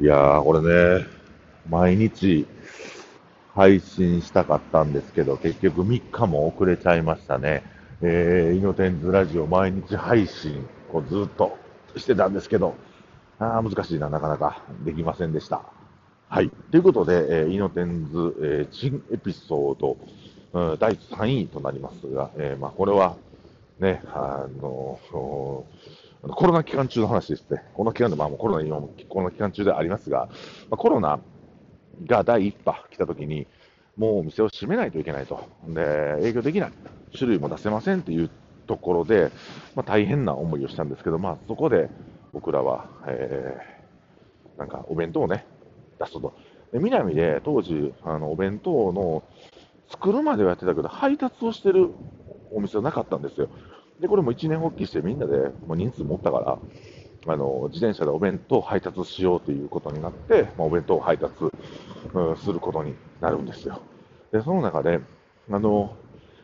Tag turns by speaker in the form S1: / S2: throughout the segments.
S1: いやー、これね、毎日配信したかったんですけど、結局3日も遅れちゃいましたね。えー、イノテンズラジオ毎日配信をずっとしてたんですけど、あー難しいな、なかなかできませんでした。はい。ということで、えー、イノテンズ、えー、新エピソード、うん、第3位となりますが、えー、まあ、これは、ね、あのコロナ期間中の話ですね。この期間で、まあ、もうコロナ、今もコロナ期間中でありますが、まあ、コロナが第1波来た時に、もうお店を閉めないといけないと。で、営業できない。種類も出せませんっていうところで、まあ、大変な思いをしたんですけど、まあ、そこで僕らは、えー、なんかお弁当をね、出すと。で南で当時、あのお弁当の作るまではやってたけど、配達をしてるお店はなかったんですよ。で、これも一年発起してみんなで、もう人数持ったから、あの自転車でお弁当を配達しようということになって、まあ、お弁当を配達、うん、することになるんですよ。で、その中で、あの、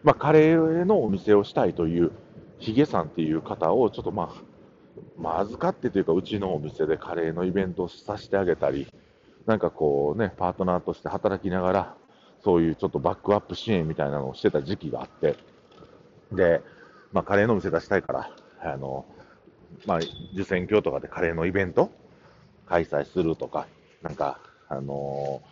S1: まあ、カレーのお店をしたいというヒゲさんっていう方をちょっとまあ、まあ、預かってというか、うちのお店でカレーのイベントをさせてあげたり、なんかこうね、パートナーとして働きながら、そういうちょっとバックアップ支援みたいなのをしてた時期があって、で、まあ、カレーの店出したいから、あの、まあ、受選挙とかでカレーのイベント開催するとか、なんか、あの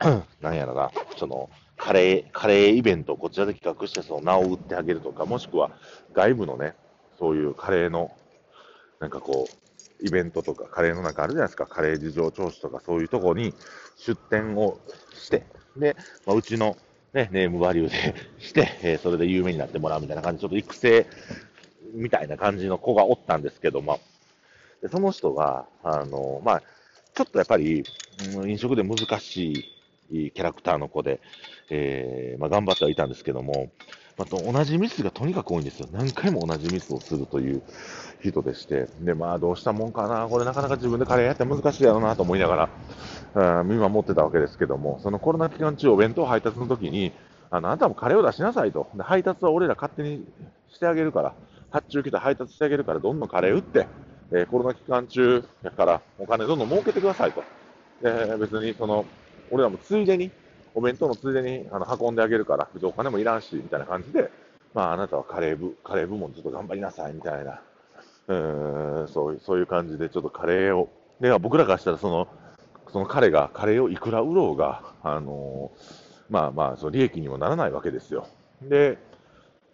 S1: ー、なんやろな、その、カレー、カレーイベントをこちらで企画して、その名を売ってあげるとか、もしくは外部のね、そういうカレーの、なんかこう、イベントとか、カレーのなんかあるじゃないですか、カレー事情聴取とか、そういうとこに出店をして、で、まあ、うちの、ね、ネームバリューで して、えー、それで有名になってもらうみたいな感じ、ちょっと育成みたいな感じの子がおったんですけども、でその人が、あの、まあ、ちょっとやっぱり、うん、飲食で難しいキャラクターの子で、えー、まあ、頑張ってはいたんですけども、まあ、同じミスがとにかく多いんですよ。何回も同じミスをするという人でして、で、まあ、どうしたもんかな、これなかなか自分でカレーやって難しいやろうなと思いながら、うん、見守ってたわけですけども、そのコロナ期間中、お弁当配達の時に、あのあなたもカレーを出しなさいと。で配達は俺ら勝手にしてあげるから、発注来た配達してあげるから、どんどんカレー売って、えー、コロナ期間中やから、お金どんどん儲けてくださいと。で別にその、俺らもついでに、お弁当のついでにあの運んであげるから、別にお金もいらんし、みたいな感じで、まあ、あなたはカレー部、カレー部門ちょっと頑張りなさい、みたいな、うんそうそういう感じで、ちょっとカレーを、で僕らからしたら、その、その彼がカレーをいくら売ろうが、あの、まあまあ、その利益にもならないわけですよ。で、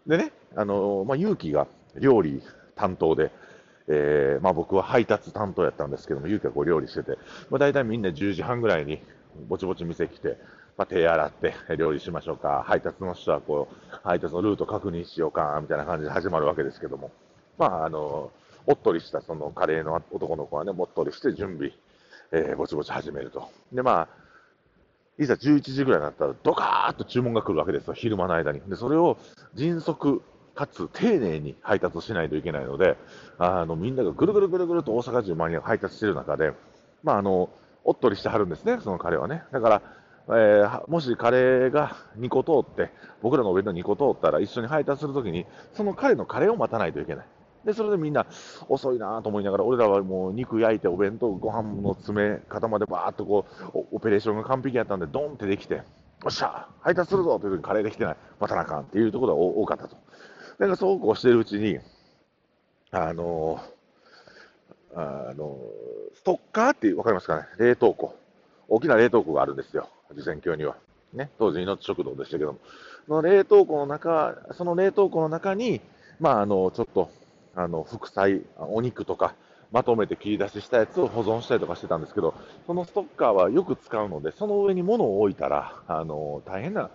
S1: でね、あの、まあ、勇気が料理担当で、えー、まあ、僕は配達担当やったんですけども、勇気はこう料理してて、まあ、大体みんな10時半ぐらいにぼちぼち店来て、まあ、手洗って料理しましょうか、配達の人はこう配達のルート確認しようかみたいな感じで始まるわけですけども、まあ、あのおっとりしたそのカレーの男の子はね、もっとりして準備、えー、ぼちぼち始めると。で、まあ、いざ11時ぐらいになったら、ドカーッと注文が来るわけですよ、昼間の間に。で、それを迅速かつ丁寧に配達しないといけないので、あのみんながぐるぐるぐるぐると大阪中周りが配達している中で、まあ、あのおっとりしてはるんですね、そのカレーはね。だから、えー、もしカレーが2個通って、僕らのお弁当2個通ったら一緒に配達するときに、その彼のカレーを待たないといけない。で、それでみんな遅いなと思いながら、俺らはもう肉焼いてお弁当、ご飯の詰め方までバーっとこう、オペレーションが完璧やったんで、ドンってできて、よっしゃ配達するぞという時にカレーできてない。待たなあかんっていうところが多かったと。だかそうこうしてるうちに、あのあのストッカーって分かりますかね、冷凍庫、大きな冷凍庫があるんですよ、受選橋には。ね、当時、命食堂でしたけども、その冷凍庫の中、その冷凍庫の中に、まあ、あのちょっとあの副菜、お肉とか、まとめて切り出ししたやつを保存したりとかしてたんですけど、そのストッカーはよく使うので、その上に物を置いたら、あの大変な、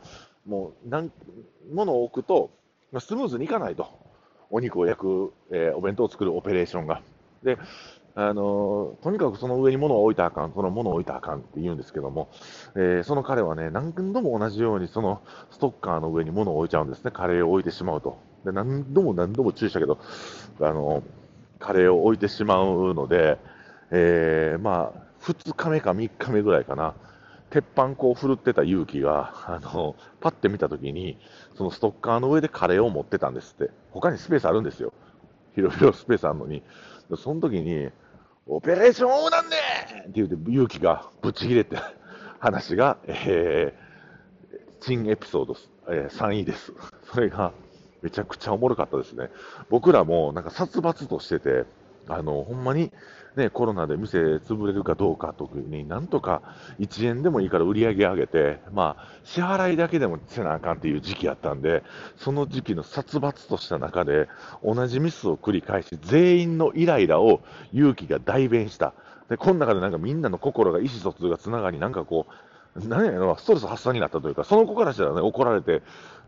S1: もうなん物を置くと、スムーズにいかないと。お肉を焼く、えー、お弁当を作るオペレーションが。で、あのとにかくその上に物を置いたらあかん、その物を置いたらあかんって言うんですけども、えー、その彼はね、何度も同じようにそのストッカーの上に物を置いちゃうんですね、カレーを置いてしまうと。で何度も何度も注意したけど、あのカレーを置いてしまうので、えー、まあ、2日目か3日目ぐらいかな、鉄板こう振るってた勇気が、あの、パッて見たときに、そのストッカーの上でカレーを持ってたんですって。他にスペースあるんですよ。広々スペースあるのに。その時に、オペレーションオーなんで言うて、勇気がぶち切れて話が、えー、珍エピソード、えー、3位です。それが、めちゃくちゃおもろかったですね。僕らもなんか殺伐としてて、あの、ほんまに、ね、コロナで店潰れるかどうか特に、なんとか1円でもいいから売り上げ上げて、まあ、支払いだけでもせなあかんっていう時期やったんで、その時期の殺伐とした中で、同じミスを繰り返し、全員のイライラを勇気が代弁した。で、この中でなんかみんなの心が意思疎通がつながり、なんかこう、何やろ、ストレス発散になったというか、その子からしたらね、怒られて、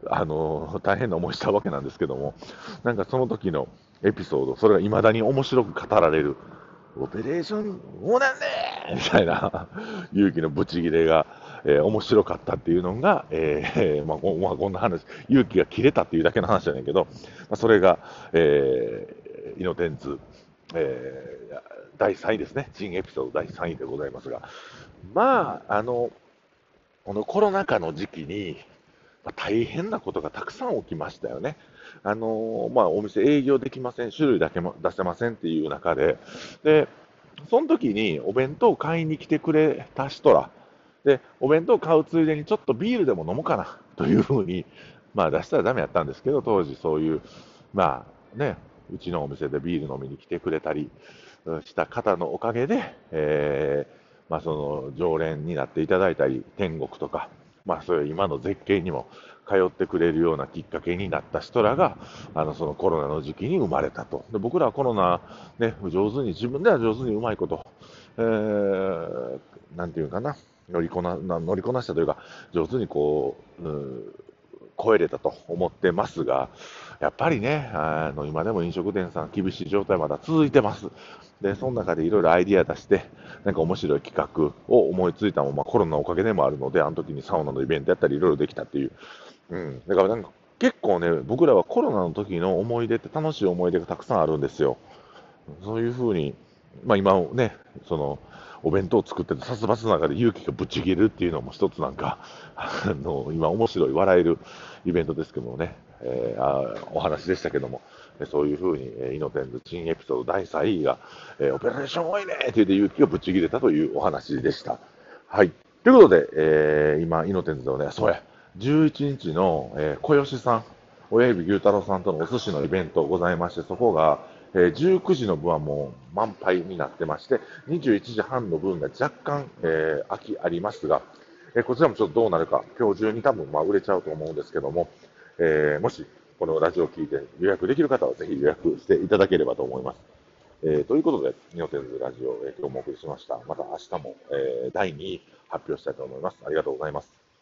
S1: あの、大変な思いしたわけなんですけども、なんかその時のエピソード、それが未だに面白く語られる。オペレーション、もうなんでみたいな、勇気のブチギレが、えー、面白かったっていうのが、えー、まあ、こまあ、こんな話、勇気が切れたっていうだけの話じゃないけど、まあ、それが、えー、イノテンツ、えー、第3位ですね。新エピソード第3位でございますが、まあ、あの、このコロナ禍の時期に、まあ、大変なことがたくさん起きましたよね。あのー、まあ、お店営業できません、種類だけも出せませんっていう中で、で、その時にお弁当を買いに来てくれた人ら、で、お弁当を買うついでにちょっとビールでも飲もうかなというふうに、まあ出したらダメやったんですけど、当時そういう、まあね、うちのお店でビール飲みに来てくれたりした方のおかげで、えー、まあその常連になっていただいたり、天国とか、まあそういう今の絶景にも通ってくれるようなきっかけになった人らが、あの、そのコロナの時期に生まれたと。で僕らはコロナ、ね、上手に、自分では上手にうまいこと、えー、なんていうかな、乗りこな、乗りこなしたというか、上手にこう、うん超えれたと思ってますが、やっぱりね、あの今でも飲食店さん、厳しい状態まだ続いてます。で、その中でいろいろアイディア出して、なんか面白い企画を思いついたのも、まあ、コロナのおかげでもあるので、あの時にサウナのイベントやったりいろいろできたっていううん。だからなんか結構ね、僕らはコロナの時の思い出って楽しい思い出がたくさんあるんですよ。そういうふうに、まあ今ね、その、お弁当を作ってて殺伐の中で勇気がぶち切るっていうのも一つなんか、あの、今面白い、笑えるイベントですけどもね、えー、あお話でしたけども、そういうふうに、えー、隕ノ天Z珍エピソード第3位が、えー、オペレーション多いねって言って勇気がぶち切れたというお話でした。はい。ということで、えー、今、隕ノ天Zのね、そうや、11日の、えー、小吉さん、親指牛太郎さんとのお寿司のイベントございまして、そこが、えー、19時の分はもう満杯になってまして、21時半の分が若干、えー、空きありますが、え、こちらもちょっとどうなるか、今日中に多分まあ売れちゃうと思うんですけども、えー、もしこのラジオを聞いて予約できる方はぜひ予約していただければと思います。えー、ということで、ニオテンズラジオ、えー、今日もお送りしました。また明日も、えー、第2位発表したいと思います。ありがとうございます。